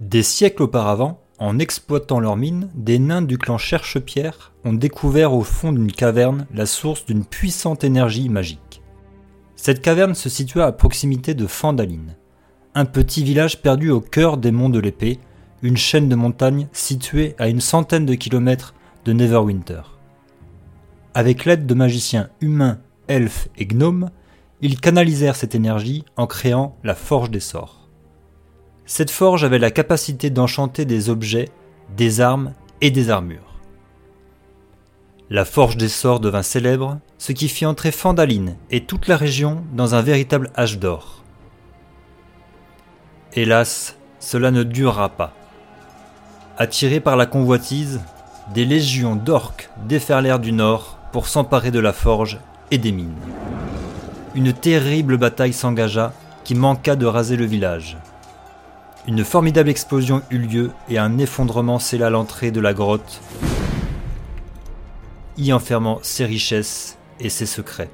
Des siècles auparavant, en exploitant leurs mines, des nains du clan Cherche-Pierre ont découvert au fond d'une caverne la source d'une puissante énergie magique. Cette caverne se situait à proximité de Fandaline, un petit village perdu au cœur des monts de l'épée, une chaîne de montagnes située à une centaine de kilomètres de Neverwinter. Avec l'aide de magiciens humains, elfes et gnomes, ils canalisèrent cette énergie en créant la Forge des Sorts. Cette forge avait la capacité d'enchanter des objets, des armes et des armures. La Forge des Sorts devint célèbre, ce qui fit entrer Fandaline et toute la région dans un véritable âge d'or. Hélas, cela ne durera pas. Attirés par la convoitise, des légions d'orques déferlèrent du nord pour s'emparer de la forge et des mines. Une terrible bataille s'engagea qui manqua de raser le village. Une formidable explosion eut lieu et un effondrement scella l'entrée de la grotte, y enfermant ses richesses et ses secrets.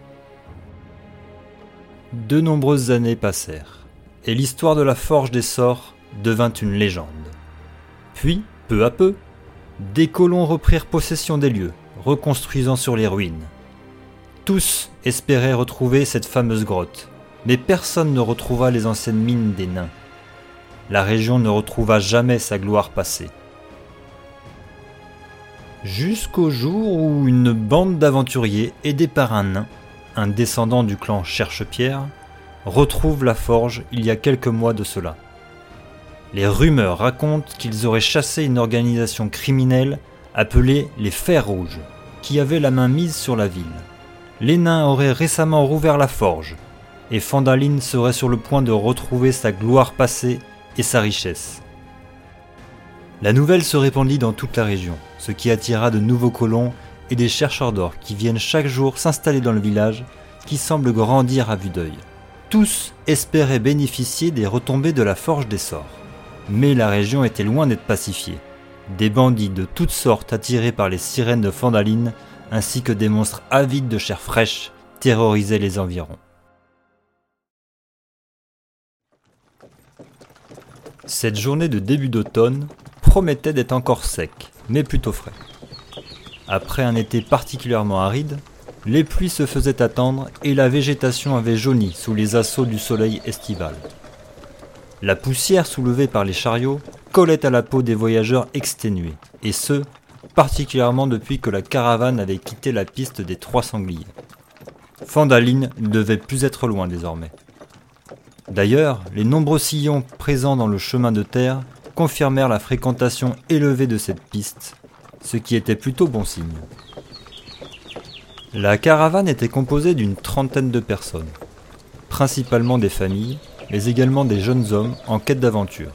De nombreuses années passèrent, et l'histoire de la forge des sorts devint une légende. Puis, peu à peu, des colons reprirent possession des lieux, reconstruisant sur les ruines. Tous espéraient retrouver cette fameuse grotte, mais personne ne retrouva les anciennes mines des nains. La région ne retrouva jamais sa gloire passée. Jusqu'au jour où une bande d'aventuriers aidés par un nain, un descendant du clan Cherche-Pierre, retrouve la forge il y a quelques mois de cela. Les rumeurs racontent qu'ils auraient chassé une organisation criminelle appelée les Fers Rouges, qui avait la main mise sur la ville. Les nains auraient récemment rouvert la forge, et Fandaline serait sur le point de retrouver sa gloire passée et sa richesse. La nouvelle se répandit dans toute la région, ce qui attira de nouveaux colons et des chercheurs d'or qui viennent chaque jour s'installer dans le village, qui semble grandir à vue d'œil. Tous espéraient bénéficier des retombées de la forge des sorts. Mais la région était loin d'être pacifiée. Des bandits de toutes sortes attirés par les sirènes de Fandaline, ainsi que des monstres avides de chair fraîche, terrorisaient les environs. Cette journée de début d'automne promettait d'être encore sec, mais plutôt frais. Après un été particulièrement aride, les pluies se faisaient attendre et la végétation avait jauni sous les assauts du soleil estival. La poussière soulevée par les chariots collait à la peau des voyageurs exténués, et ce, particulièrement depuis que la caravane avait quitté la piste des trois sangliers. Fandaline ne devait plus être loin désormais. D'ailleurs, les nombreux sillons présents dans le chemin de terre confirmèrent la fréquentation élevée de cette piste, ce qui était plutôt bon signe. La caravane était composée d'une trentaine de personnes, principalement des familles, mais également des jeunes hommes en quête d'aventure.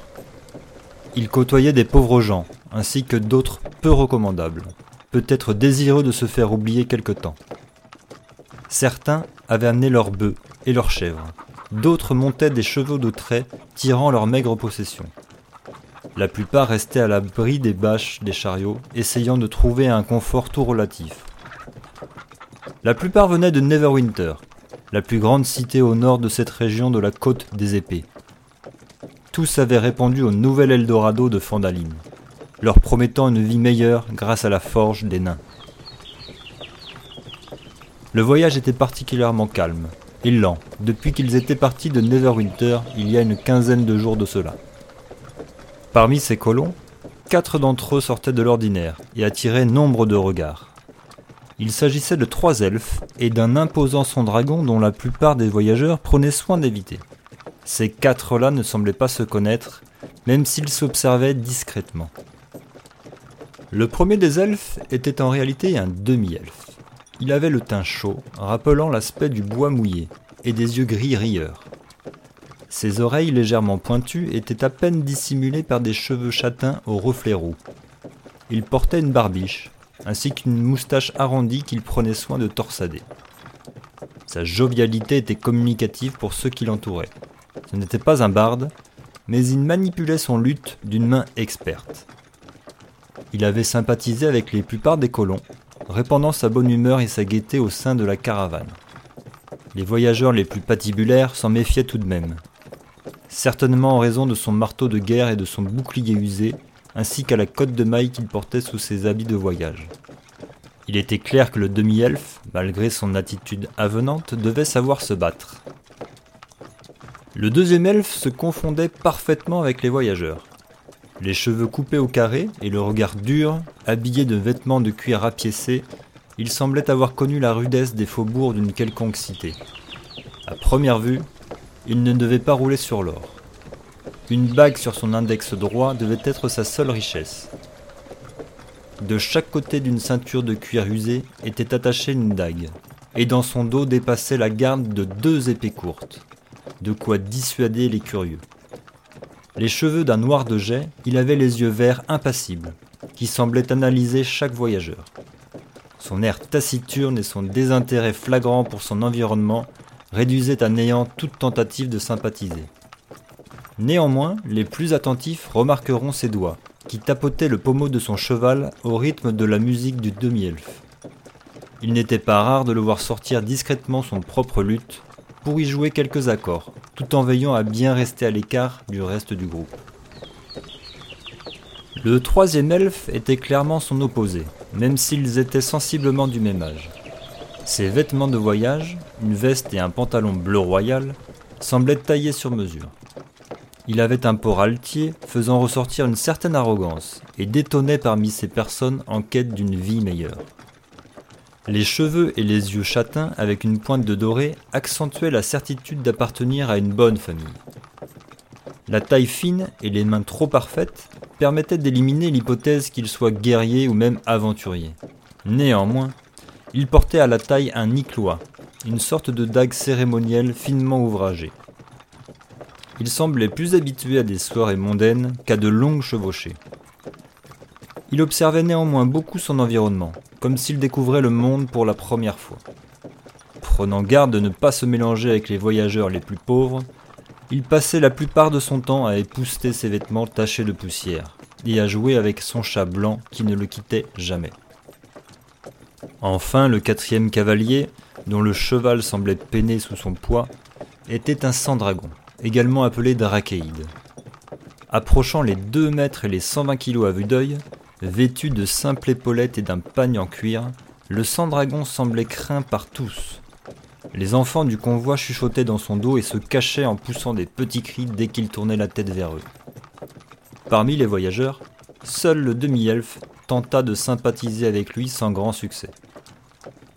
Ils côtoyaient des pauvres gens, ainsi que d'autres peu recommandables, peut-être désireux de se faire oublier quelque temps. Certains avaient amené leurs bœufs et leurs chèvres, d'autres montaient des chevaux de trait tirant leur maigre possession. La plupart restaient à l'abri des bâches des chariots, essayant de trouver un confort tout relatif. La plupart venaient de Neverwinter, la plus grande cité au nord de cette région de la côte des épées. Tous avaient répondu au nouvel Eldorado de Fandaline, leur promettant une vie meilleure grâce à la forge des nains. Le voyage était particulièrement calme et lent depuis qu'ils étaient partis de Neverwinter il y a une quinzaine de jours de cela. Parmi ces colons, quatre d'entre eux sortaient de l'ordinaire et attiraient nombre de regards. Il s'agissait de trois elfes et d'un imposant son dragon dont la plupart des voyageurs prenaient soin d'éviter. Ces quatre-là ne semblaient pas se connaître, même s'ils s'observaient discrètement. Le premier des elfes était en réalité un demi-elfe. Il avait le teint chaud, rappelant l'aspect du bois mouillé, et des yeux gris rieurs. Ses oreilles légèrement pointues étaient à peine dissimulées par des cheveux châtains aux reflets roux. Il portait une barbiche, ainsi qu'une moustache arrondie qu'il prenait soin de torsader. Sa jovialité était communicative pour ceux qui l'entouraient. Ce n'était pas un barde, mais il manipulait son luth d'une main experte. Il avait sympathisé avec les plupart des colons, répandant sa bonne humeur et sa gaieté au sein de la caravane. Les voyageurs les plus patibulaires s'en méfiaient tout de même. certainement en raison de son marteau de guerre et de son bouclier usé, ainsi qu'à la cotte de maille qu'il portait sous ses habits de voyage. Il était clair que le demi-elfe, malgré son attitude avenante, devait savoir se battre. Le deuxième elfe se confondait parfaitement avec les voyageurs. Les cheveux coupés au carré et le regard dur, habillé de vêtements de cuir rapiécés, il semblait avoir connu la rudesse des faubourgs d'une quelconque cité. À première vue, il ne devait pas rouler sur l'or. Une bague sur son index droit devait être sa seule richesse. De chaque côté d'une ceinture de cuir usé était attachée une dague, et dans son dos dépassait la garde de deux épées courtes, de quoi dissuader les curieux. Les cheveux d'un noir de jet, il avait les yeux verts impassibles, qui semblaient analyser chaque voyageur. Son air taciturne et son désintérêt flagrant pour son environnement réduisaient à néant toute tentative de sympathiser. Néanmoins, les plus attentifs remarqueront ses doigts, qui tapotaient le pommeau de son cheval au rythme de la musique du demi-elfe. Il n'était pas rare de le voir sortir discrètement son propre luth pour y jouer quelques accords, tout en veillant à bien rester à l'écart du reste du groupe. Le troisième elfe était clairement son opposé, même s'ils étaient sensiblement du même âge. Ses vêtements de voyage, une veste et un pantalon bleu royal, semblaient taillés sur mesure. Il avait un port altier faisant ressortir une certaine arrogance et détonnait parmi ces personnes en quête d'une vie meilleure. Les cheveux et les yeux châtains avec une pointe de doré accentuaient la certitude d'appartenir à une bonne famille. La taille fine et les mains trop parfaites permettaient d'éliminer l'hypothèse qu'il soit guerrier ou même aventurier. Néanmoins, il portait à la taille un niclois, une sorte de dague cérémonielle finement ouvragée. Il semblait plus habitué à des soirées mondaines qu'à de longues chevauchées. Il observait néanmoins beaucoup son environnement, comme s'il découvrait le monde pour la première fois. Prenant garde de ne pas se mélanger avec les voyageurs les plus pauvres, il passait la plupart de son temps à épousseter ses vêtements tachés de poussière et à jouer avec son chat blanc qui ne le quittait jamais. Enfin, le quatrième cavalier, dont le cheval semblait peiner sous son poids, était un sang-dragon également appelé Drakeid. Approchant les 2 mètres et les 120 kilos à vue d'œil, vêtu de simples épaulettes et d'un pagne en cuir, le sang-dragon semblait craint par tous. Les enfants du convoi chuchotaient dans son dos et se cachaient en poussant des petits cris dès qu'il tournait la tête vers eux. Parmi les voyageurs, seul le demi-elfe tenta de sympathiser avec lui sans grand succès.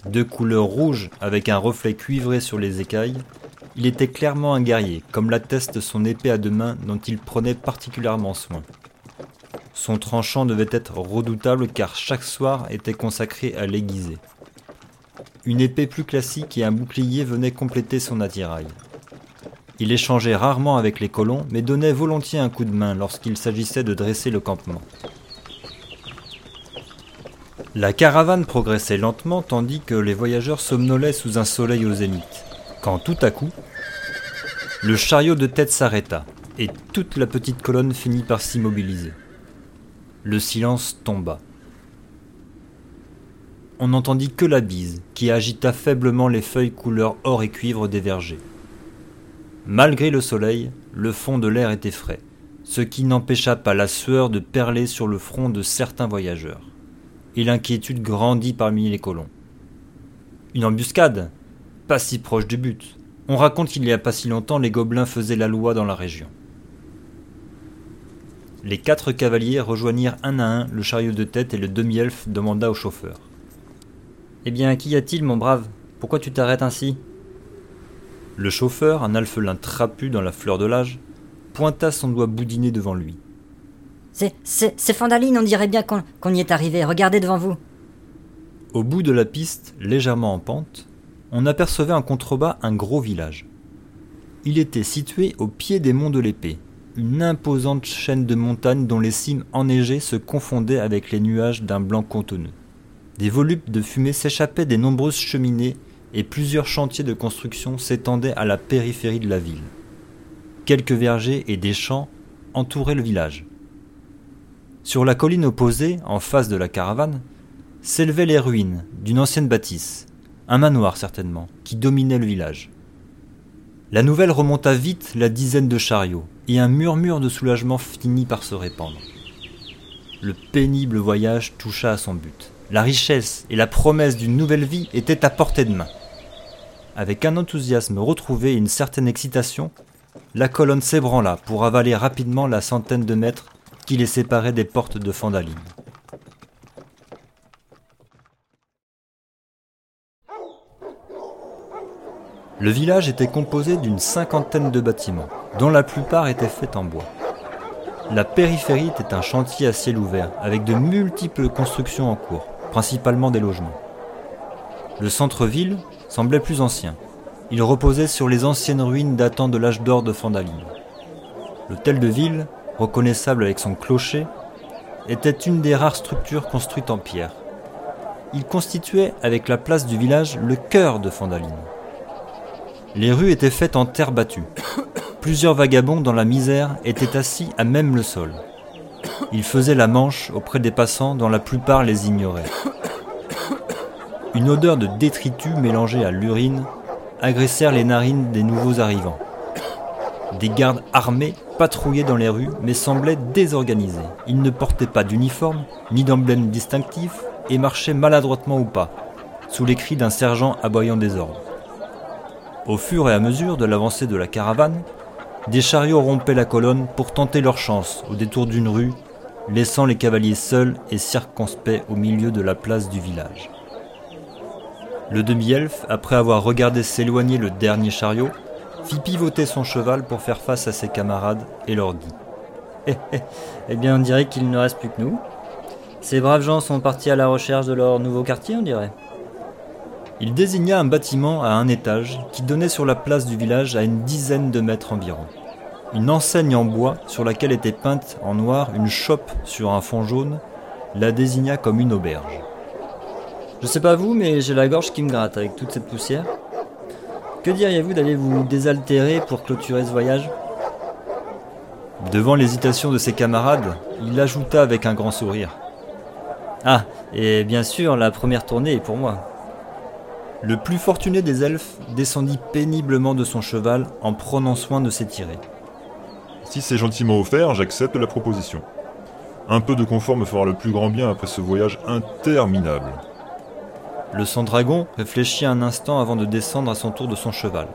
De couleur rouge avec un reflet cuivré sur les écailles, il était clairement un guerrier, comme l'atteste son épée à deux mains dont il prenait particulièrement soin. Son tranchant devait être redoutable car chaque soir était consacré à l'aiguiser. Une épée plus classique et un bouclier venaient compléter son attirail. Il échangeait rarement avec les colons, mais donnait volontiers un coup de main lorsqu'il s'agissait de dresser le campement. La caravane progressait lentement tandis que les voyageurs somnolaient sous un soleil au zénith quand tout à coup, le chariot de tête s'arrêta et toute la petite colonne finit par s'immobiliser. Le silence tomba. On n'entendit que la bise qui agita faiblement les feuilles couleur or et cuivre des vergers. Malgré le soleil, le fond de l'air était frais, ce qui n'empêcha pas la sueur de perler sur le front de certains voyageurs. Et l'inquiétude grandit parmi les colons. Une embuscade pas si proche du but. On raconte qu'il n'y a pas si longtemps, les gobelins faisaient la loi dans la région. Les quatre cavaliers rejoignirent un à un le chariot de tête et le demi-elfe demanda au chauffeur. Eh bien, qu'y a-t-il, mon brave? Pourquoi tu t'arrêtes ainsi? Le chauffeur, un alphelin trapu dans la fleur de l'âge, pointa son doigt boudiné devant lui. C'est, c'est, c'est Fandaline, on dirait bien qu'on, qu'on y est arrivé. Regardez devant vous. Au bout de la piste, légèrement en pente, on apercevait en contrebas un gros village. Il était situé au pied des monts de l'Épée, une imposante chaîne de montagnes dont les cimes enneigées se confondaient avec les nuages d'un blanc contonneux. Des volupes de fumée s'échappaient des nombreuses cheminées et plusieurs chantiers de construction s'étendaient à la périphérie de la ville. Quelques vergers et des champs entouraient le village. Sur la colline opposée, en face de la caravane, s'élevaient les ruines d'une ancienne bâtisse, un manoir certainement, qui dominait le village. La nouvelle remonta vite la dizaine de chariots, et un murmure de soulagement finit par se répandre. Le pénible voyage toucha à son but. La richesse et la promesse d'une nouvelle vie étaient à portée de main. Avec un enthousiasme retrouvé et une certaine excitation, la colonne s'ébranla pour avaler rapidement la centaine de mètres qui les séparaient des portes de Fandaline. Le village était composé d'une cinquantaine de bâtiments, dont la plupart étaient faits en bois. La périphérie était un chantier à ciel ouvert, avec de multiples constructions en cours, principalement des logements. Le centre-ville semblait plus ancien. Il reposait sur les anciennes ruines datant de l'âge d'or de Fandaline. L'hôtel de ville, reconnaissable avec son clocher, était une des rares structures construites en pierre. Il constituait, avec la place du village, le cœur de Fandaline. Les rues étaient faites en terre battue. Plusieurs vagabonds dans la misère étaient assis à même le sol. Ils faisaient la manche auprès des passants dont la plupart les ignoraient. Une odeur de détritus mélangée à l'urine agressèrent les narines des nouveaux arrivants. Des gardes armés patrouillaient dans les rues mais semblaient désorganisés. Ils ne portaient pas d'uniforme ni d'emblème distinctif et marchaient maladroitement ou pas, sous les cris d'un sergent aboyant des ordres. Au fur et à mesure de l'avancée de la caravane, des chariots rompaient la colonne pour tenter leur chance au détour d'une rue, laissant les cavaliers seuls et circonspects au milieu de la place du village. Le demi-elfe, après avoir regardé s'éloigner le dernier chariot, fit pivoter son cheval pour faire face à ses camarades et leur dit Eh, eh, eh bien, on dirait qu'il ne reste plus que nous. Ces braves gens sont partis à la recherche de leur nouveau quartier, on dirait. Il désigna un bâtiment à un étage qui donnait sur la place du village à une dizaine de mètres environ. Une enseigne en bois sur laquelle était peinte en noir une chope sur un fond jaune la désigna comme une auberge. Je sais pas vous, mais j'ai la gorge qui me gratte avec toute cette poussière. Que diriez-vous d'aller vous désaltérer pour clôturer ce voyage? Devant l'hésitation de ses camarades, il ajouta avec un grand sourire. Ah, et bien sûr, la première tournée est pour moi. Le plus fortuné des elfes descendit péniblement de son cheval en prenant soin de s'étirer. Si c'est gentiment offert, j'accepte la proposition. Un peu de confort me fera le plus grand bien après ce voyage interminable. Le sang-dragon réfléchit un instant avant de descendre à son tour de son cheval.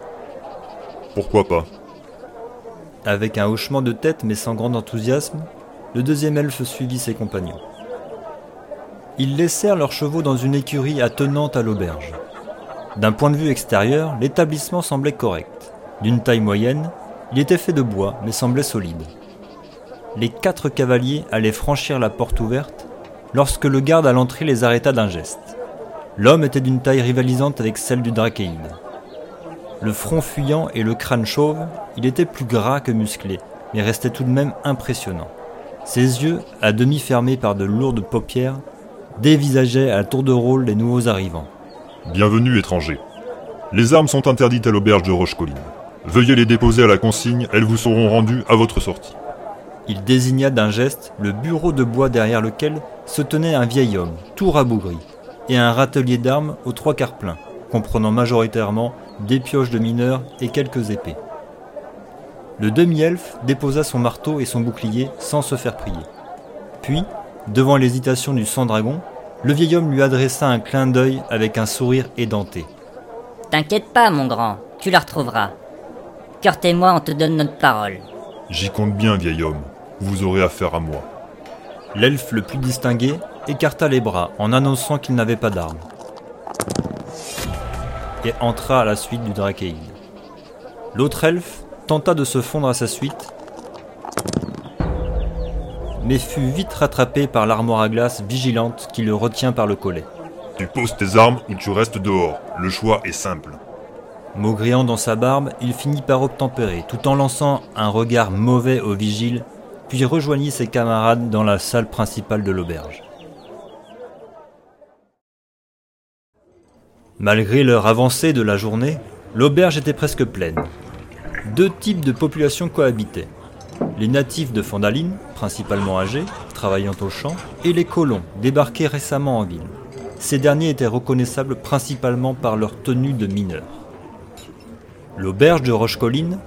Pourquoi pas? Avec un hochement de tête mais sans grand enthousiasme, le deuxième elfe suivit ses compagnons. Ils laissèrent leurs chevaux dans une écurie attenante à l'auberge. D'un point de vue extérieur, l'établissement semblait correct. D'une taille moyenne, il était fait de bois, mais semblait solide. Les quatre cavaliers allaient franchir la porte ouverte lorsque le garde à l'entrée les arrêta d'un geste. L'homme était d'une taille rivalisante avec celle du drachéide. Le front fuyant et le crâne chauve, il était plus gras que musclé, mais restait tout de même impressionnant. Ses yeux, à demi fermés par de lourdes paupières, dévisageaient à tour de rôle les nouveaux arrivants. Bienvenue, étranger. Les armes sont interdites à l'auberge de Roche-Colline. Veuillez les déposer à la consigne, elles vous seront rendues à votre sortie. Il désigna d'un geste le bureau de bois derrière lequel se tenait un vieil homme, tout rabougri, et un râtelier d'armes aux trois quarts pleins, comprenant majoritairement des pioches de mineurs et quelques épées. Le demi-elfe déposa son marteau et son bouclier sans se faire prier. Puis, devant l'hésitation du sang-dragon, le vieil homme lui adressa un clin d'œil avec un sourire édenté. T'inquiète pas, mon grand, tu la retrouveras. Kurt et moi, on te donne notre parole. J'y compte bien, vieil homme. Vous aurez affaire à moi. L'elfe le plus distingué écarta les bras en annonçant qu'il n'avait pas d'armes. Et entra à la suite du Drachéide. L'autre elfe tenta de se fondre à sa suite, mais fut vite rattrapé par l'armoire à glace vigilante qui le retient par le collet. Tu poses tes armes ou tu restes dehors. Le choix est simple. Maugréant dans sa barbe, il finit par obtempérer, tout en lançant un regard mauvais au vigile, puis rejoignit ses camarades dans la salle principale de l'auberge. Malgré l'heure avancée de la journée, l'auberge était presque pleine. Deux types de population cohabitaient. Les natifs de Fandaline, principalement âgés, travaillant au champ, et les colons, débarqués récemment en ville. Ces derniers étaient reconnaissables principalement par leur tenue de mineurs. L'auberge de Rochecolline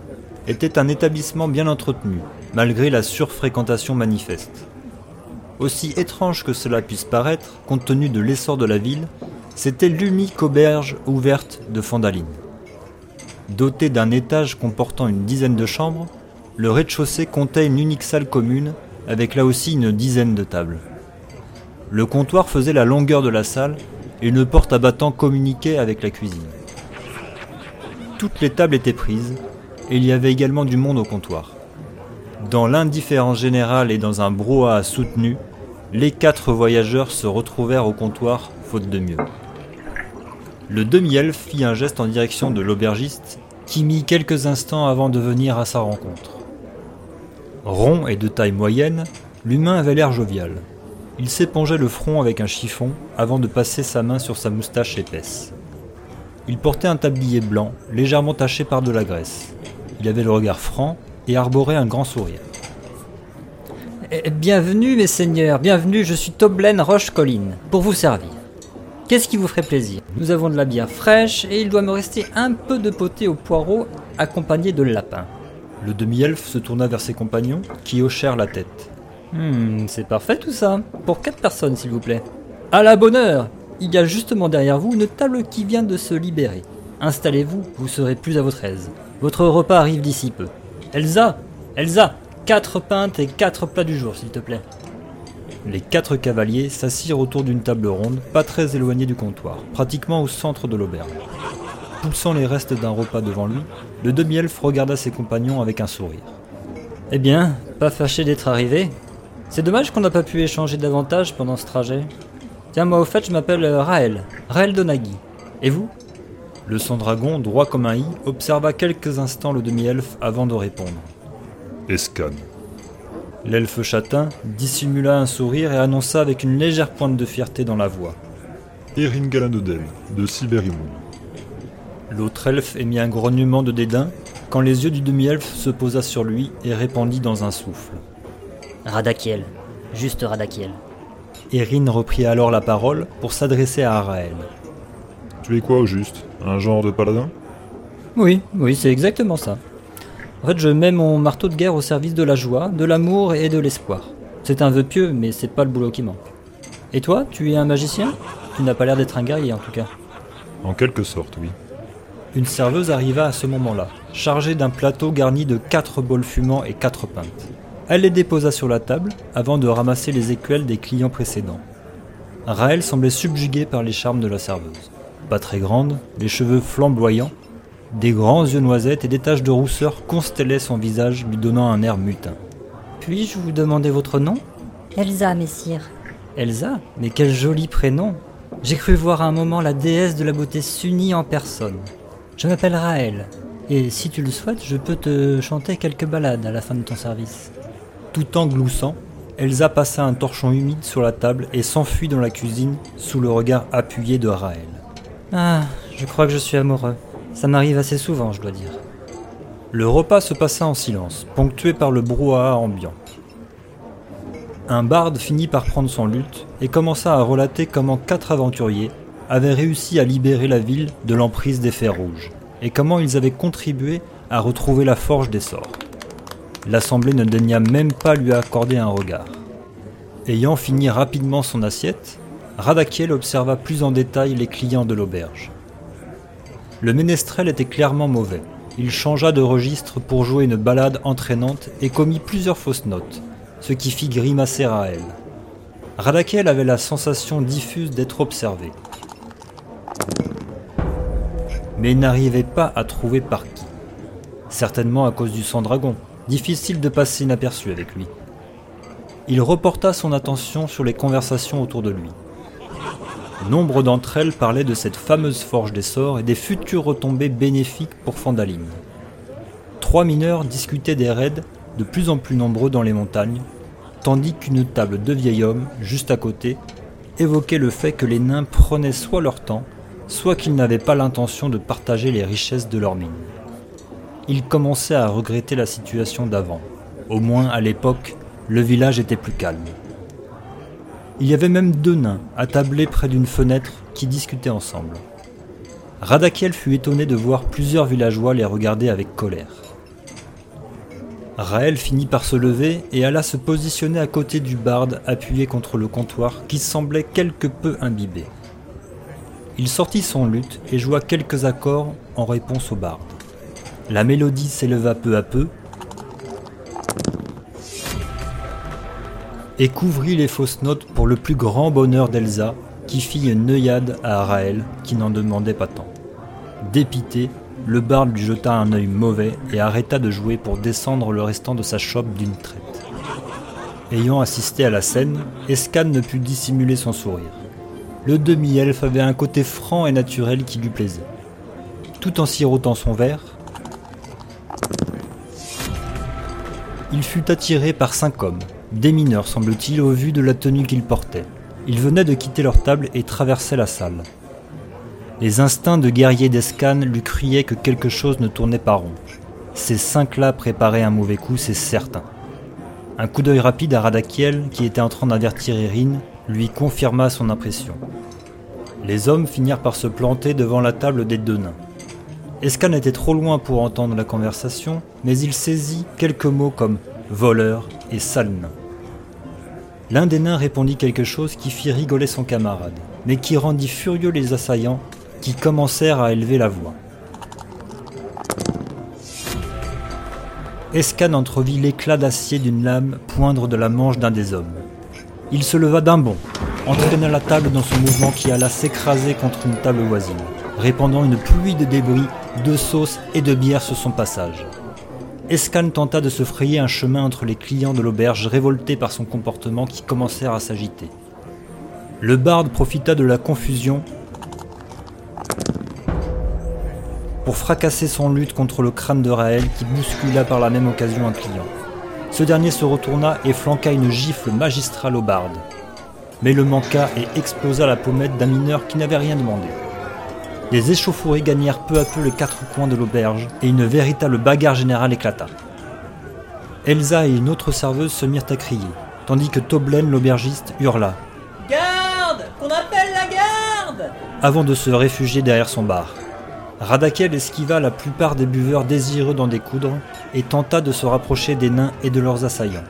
était un établissement bien entretenu, malgré la surfréquentation manifeste. Aussi étrange que cela puisse paraître, compte tenu de l'essor de la ville, c'était l'unique auberge ouverte de Fandaline. Doté d'un étage comportant une dizaine de chambres, le rez-de-chaussée comptait une unique salle commune, avec là aussi une dizaine de tables. Le comptoir faisait la longueur de la salle et une porte abattant communiquait avec la cuisine. Toutes les tables étaient prises, et il y avait également du monde au comptoir. Dans l'indifférence générale et dans un brouhaha soutenu, les quatre voyageurs se retrouvèrent au comptoir, faute de mieux. Le demi-elfe fit un geste en direction de l'aubergiste, qui mit quelques instants avant de venir à sa rencontre. Rond et de taille moyenne, l'humain avait l'air jovial. Il s'épongeait le front avec un chiffon avant de passer sa main sur sa moustache épaisse. Il portait un tablier blanc, légèrement taché par de la graisse. Il avait le regard franc et arborait un grand sourire. Eh, Bienvenue, mes seigneurs, bienvenue, je suis Toblen Roche-Colline, pour vous servir. Qu'est-ce qui vous ferait plaisir? Nous avons de la bière fraîche et il doit me rester un peu de potée au poireau accompagné de lapin. Le demi-elfe se tourna vers ses compagnons, qui hochèrent la tête. Hmm, c'est parfait tout ça. Pour quatre personnes, s'il vous plaît. À la bonne heure Il y a justement derrière vous une table qui vient de se libérer. Installez-vous, vous serez plus à votre aise. Votre repas arrive d'ici peu. Elsa Elsa Quatre pintes et quatre plats du jour, s'il te plaît. Les quatre cavaliers s'assirent autour d'une table ronde, pas très éloignée du comptoir, pratiquement au centre de l'auberge. Poussant les restes d'un repas devant lui, le demi-elfe regarda ses compagnons avec un sourire. Eh bien, pas fâché d'être arrivé. C'est dommage qu'on n'a pas pu échanger davantage pendant ce trajet. Tiens, moi au fait, je m'appelle euh, Raël, Raël Donaghy. Et vous? Le sang-dragon, droit comme un i, observa quelques instants le demi-elfe avant de répondre. Escan. L'elfe châtain dissimula un sourire et annonça avec une légère pointe de fierté dans la voix. Erin Galanoden, de Siberium. L'autre elfe émit un grognement de dédain quand les yeux du demi-elfe se posa sur lui et répondit dans un souffle. Radakiel. Juste Radakiel. Erin reprit alors la parole pour s'adresser à Araël. Tu es quoi au juste? Un genre de paladin? Oui, oui, c'est exactement ça. En fait, je mets mon marteau de guerre au service de la joie, de l'amour et de l'espoir. C'est un vœu pieux, mais c'est pas le boulot qui manque. Et toi, tu es un magicien? Tu n'as pas l'air d'être un guerrier en tout cas. En quelque sorte, oui. Une serveuse arriva à ce moment-là, chargée d'un plateau garni de quatre bols fumants et quatre pintes. Elle les déposa sur la table avant de ramasser les écuelles des clients précédents. Raël semblait subjugué par les charmes de la serveuse. Pas très grande, les cheveux flamboyants, des grands yeux noisettes et des taches de rousseur constellaient son visage, lui donnant un air mutin. Puis-je vous demander votre nom? Elsa, messire. Elsa? Mais quel joli prénom J'ai cru voir à un moment la déesse de la beauté s'unir en personne. Je m'appelle Raël, et si tu le souhaites, je peux te chanter quelques ballades à la fin de ton service. Tout en gloussant, Elsa passa un torchon humide sur la table et s'enfuit dans la cuisine sous le regard appuyé de Raël. Ah, je crois que je suis amoureux. Ça m'arrive assez souvent, je dois dire. Le repas se passa en silence, ponctué par le brouhaha ambiant. Un barde finit par prendre son luth et commença à relater comment quatre aventuriers avaient réussi à libérer la ville de l'emprise des fers rouges, et comment ils avaient contribué à retrouver la forge des sorts. L'assemblée ne daigna même pas lui accorder un regard. Ayant fini rapidement son assiette, Radakiel observa plus en détail les clients de l'auberge. Le ménestrel était clairement mauvais. Il changea de registre pour jouer une ballade entraînante et commit plusieurs fausses notes, ce qui fit grimacer Raël. Radakiel avait la sensation diffuse d'être observé. Mais il n'arrivait pas à trouver par qui. Certainement à cause du sang dragon, difficile de passer inaperçu avec lui. Il reporta son attention sur les conversations autour de lui. Nombre d'entre elles parlaient de cette fameuse forge des sorts et des futures retombées bénéfiques pour Fandaline. Trois mineurs discutaient des raids de plus en plus nombreux dans les montagnes, tandis qu'une table de vieil homme, juste à côté, évoquait le fait que les nains prenaient soit leur temps, soit qu'ils n'avaient pas l'intention de partager les richesses de leurs mines. Ils commençaient à regretter la situation d'avant. Au moins, à l'époque, le village était plus calme. Il y avait même deux nains attablés près d'une fenêtre qui discutaient ensemble. Radakiel fut étonné de voir plusieurs villageois les regarder avec colère. Raël finit par se lever et alla se positionner à côté du barde appuyé contre le comptoir qui semblait quelque peu imbibé. Il sortit son luth et joua quelques accords en réponse au barde. La mélodie s'éleva peu à peu et couvrit les fausses notes pour le plus grand bonheur d'Elsa, qui fit une œillade à Raël qui n'en demandait pas tant. Dépité, le barde lui jeta un œil mauvais et arrêta de jouer pour descendre le restant de sa chope d'une traite. Ayant assisté à la scène, Escan ne put dissimuler son sourire. Le demi-elfe avait un côté franc et naturel qui lui plaisait. Tout en sirotant son verre, il fut attiré par cinq hommes, des mineurs semble-t-il au vu de la tenue qu'ils portaient. Ils venaient de quitter leur table et traversaient la salle. Les instincts de guerrier d'Escan lui criaient que quelque chose ne tournait pas rond. Ces cinq-là préparaient un mauvais coup, c'est certain. Un coup d'œil rapide à Radakiel, qui était en train d'avertir Erin, lui confirma son impression. Les hommes finirent par se planter devant la table des deux nains. Escan était trop loin pour entendre la conversation, mais il saisit quelques mots comme voleur et sale nain. L'un des nains répondit quelque chose qui fit rigoler son camarade, mais qui rendit furieux les assaillants qui commencèrent à élever la voix. Escan entrevit l'éclat d'acier d'une lame poindre de la manche d'un des hommes. Il se leva d'un bond, entraîna la table dans son mouvement qui alla s'écraser contre une table voisine, répandant une pluie de débris, de sauce et de bière sur son passage. Escan tenta de se frayer un chemin entre les clients de l'auberge révoltés par son comportement qui commencèrent à s'agiter. Le barde profita de la confusion pour fracasser son lutte contre le crâne de Raël qui bouscula par la même occasion un client. Ce dernier se retourna et flanqua une gifle magistrale au barde, mais le manqua et explosa la pommette d'un mineur qui n'avait rien demandé. Les échauffourées gagnèrent peu à peu les quatre coins de l'auberge et une véritable bagarre générale éclata. Elsa et une autre serveuse se mirent à crier, tandis que Toblen, l'aubergiste, hurla Garde Qu'on appelle la garde avant de se réfugier derrière son bar. Radakel esquiva la plupart des buveurs désireux d'en découdre et tenta de se rapprocher des nains et de leurs assaillants.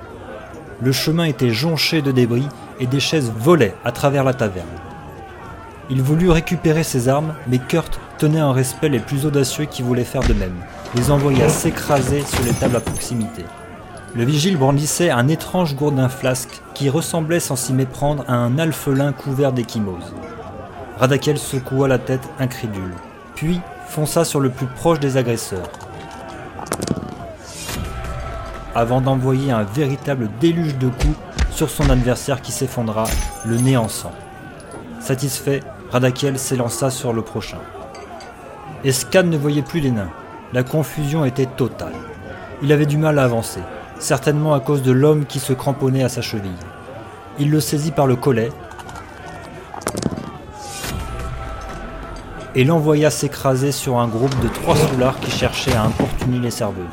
Le chemin était jonché de débris et des chaises volaient à travers la taverne. Il voulut récupérer ses armes, mais Kurt tenait en respect les plus audacieux qui voulaient faire de même, les envoya s'écraser sur les tables à proximité. Le vigile brandissait un étrange gourdin flasque qui ressemblait sans s'y méprendre à un alphelin couvert d'échymose. Radakel secoua la tête incrédule, puis fonça sur le plus proche des agresseurs, avant d'envoyer un véritable déluge de coups sur son adversaire qui s'effondra, le nez en sang. Satisfait, Radakiel s'élança sur le prochain. Escan ne voyait plus les nains. La confusion était totale. Il avait du mal à avancer, certainement à cause de l'homme qui se cramponnait à sa cheville. Il le saisit par le collet et l'envoya s'écraser sur un groupe de trois soulards qui cherchaient à importuner les serveuses.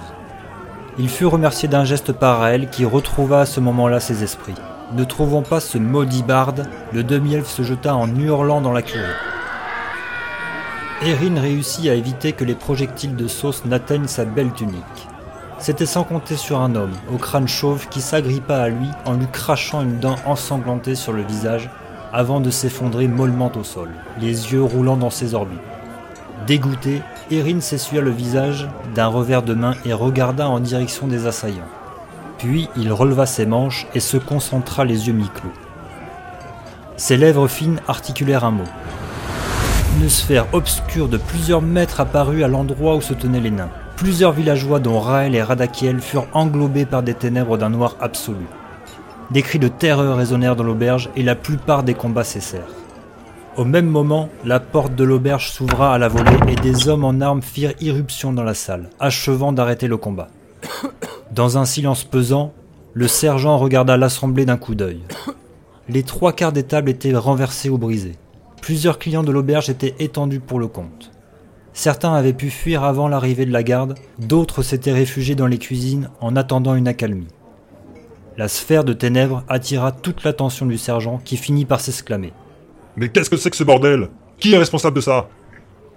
Il fut remercié d'un geste par elle qui retrouva à ce moment-là ses esprits. Ne trouvant pas ce maudit barde, le demi-elfe se jeta en hurlant dans la curée. Erin réussit à éviter que les projectiles de sauce n'atteignent sa belle tunique. C'était sans compter sur un homme, au crâne chauve, qui s'agrippa à lui en lui crachant une dent ensanglantée sur le visage avant de s'effondrer mollement au sol, les yeux roulant dans ses orbites. Dégoûté, Erin s'essuya le visage d'un revers de main et regarda en direction des assaillants. Puis il releva ses manches et se concentra les yeux mi-clos. Ses lèvres fines articulèrent un mot. Une sphère obscure de plusieurs mètres apparut à l'endroit où se tenaient les nains. Plusieurs villageois dont Raël et Radakiel furent englobés par des ténèbres d'un noir absolu. Des cris de terreur résonnèrent dans l'auberge et la plupart des combats cessèrent. Au même moment, la porte de l'auberge s'ouvra à la volée et des hommes en armes firent irruption dans la salle, achevant d'arrêter le combat. Dans un silence pesant, le sergent regarda l'assemblée d'un coup d'œil. Les trois quarts des tables étaient renversées ou brisées. Plusieurs clients de l'auberge étaient étendus pour le compte. Certains avaient pu fuir avant l'arrivée de la garde, d'autres s'étaient réfugiés dans les cuisines en attendant une accalmie. La sphère de ténèbres attira toute l'attention du sergent qui finit par s'exclamer. Mais qu'est-ce que c'est que ce bordel? Qui est responsable de ça?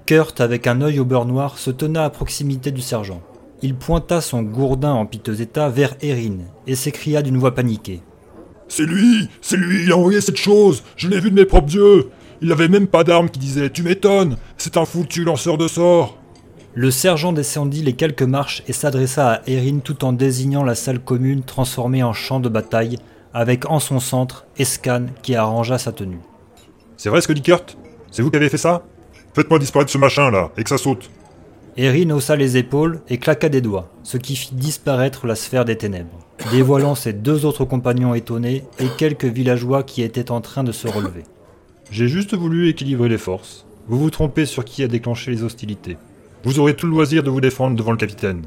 Kurt, avec un œil au beurre noir, se tenait à proximité du sergent. Il pointa son gourdin en piteux état vers Erin et s'écria d'une voix paniquée. C'est lui! C'est lui, il a envoyé cette chose! Je l'ai vu de mes propres yeux! Il avait même pas d'arme qui disait Tu m'étonnes! C'est un foutu lanceur de sorts Le sergent descendit les quelques marches et s'adressa à Erin tout en désignant la salle commune transformée en champ de bataille, avec en son centre Escan qui arrangea sa tenue. C'est vrai ce que dit Kurt? C'est vous qui avez fait ça? Faites-moi disparaître ce machin là, et que ça saute. Erin haussa les épaules et claqua des doigts, ce qui fit disparaître la sphère des ténèbres, dévoilant ses deux autres compagnons étonnés et quelques villageois qui étaient en train de se relever. J'ai juste voulu équilibrer les forces. Vous vous trompez sur qui a déclenché les hostilités. Vous aurez tout le loisir de vous défendre devant le capitaine.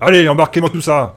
Allez, embarquez-moi tout ça